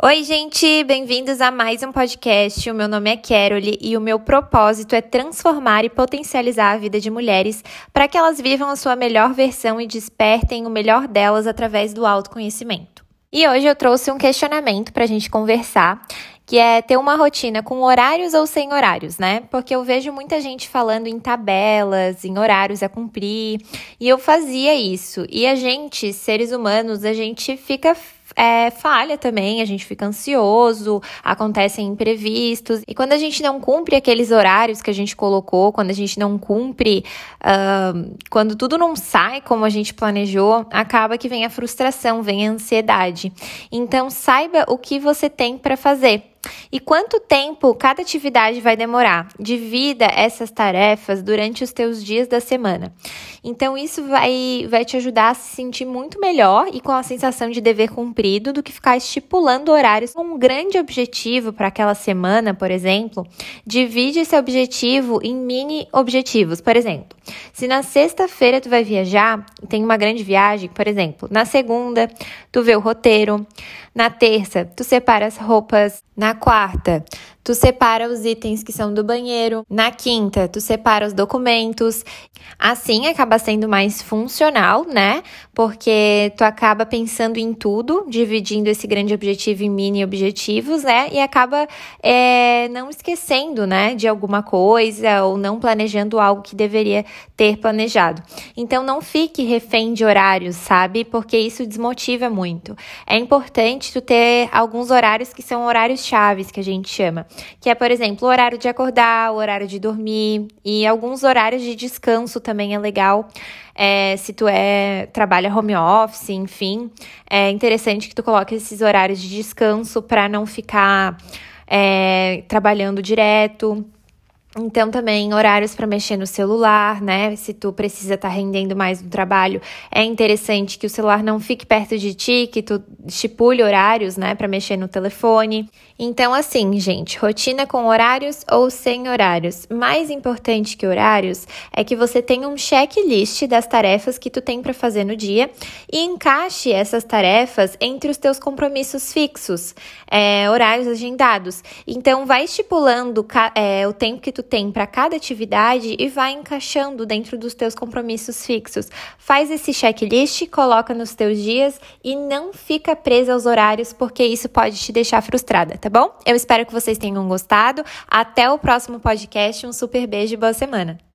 Oi, gente, bem-vindos a mais um podcast. O meu nome é Carole e o meu propósito é transformar e potencializar a vida de mulheres para que elas vivam a sua melhor versão e despertem o melhor delas através do autoconhecimento. E hoje eu trouxe um questionamento para a gente conversar, que é ter uma rotina com horários ou sem horários, né? Porque eu vejo muita gente falando em tabelas, em horários a cumprir, e eu fazia isso. E a gente, seres humanos, a gente fica é, falha também, a gente fica ansioso, acontecem imprevistos. E quando a gente não cumpre aqueles horários que a gente colocou, quando a gente não cumpre, uh, quando tudo não sai como a gente planejou, acaba que vem a frustração, vem a ansiedade. Então, saiba o que você tem para fazer. E quanto tempo cada atividade vai demorar? Divida essas tarefas durante os teus dias da semana. Então isso vai, vai te ajudar a se sentir muito melhor e com a sensação de dever cumprido do que ficar estipulando horários um grande objetivo para aquela semana, por exemplo. Divide esse objetivo em mini objetivos. Por exemplo, se na sexta-feira tu vai viajar, tem uma grande viagem, por exemplo, na segunda tu vê o roteiro, na terça tu separa as roupas, na quarta Quarta, tu separa os itens que são do banheiro. Na quinta, tu separa os documentos. Assim acaba sendo mais funcional, né? Porque tu acaba pensando em tudo, dividindo esse grande objetivo em mini objetivos, né? E acaba é, não esquecendo, né, de alguma coisa ou não planejando algo que deveria ter planejado. Então não fique refém de horários, sabe? Porque isso desmotiva muito. É importante tu ter alguns horários que são horários chaves que a gente chama que é, por exemplo, o horário de acordar, o horário de dormir e alguns horários de descanso também é legal. É, se tu é trabalha home office, enfim, é interessante que tu coloque esses horários de descanso para não ficar é, trabalhando direto. Então, também horários para mexer no celular, né? Se tu precisa estar tá rendendo mais no trabalho, é interessante que o celular não fique perto de ti, que tu estipule horários, né, para mexer no telefone. Então, assim, gente, rotina com horários ou sem horários. Mais importante que horários é que você tenha um checklist das tarefas que tu tem para fazer no dia e encaixe essas tarefas entre os teus compromissos fixos, é, horários agendados. Então, vai estipulando é, o tempo que tu tem para cada atividade e vai encaixando dentro dos teus compromissos fixos. Faz esse checklist, coloca nos teus dias e não fica presa aos horários, porque isso pode te deixar frustrada, tá bom? Eu espero que vocês tenham gostado. Até o próximo podcast. Um super beijo e boa semana.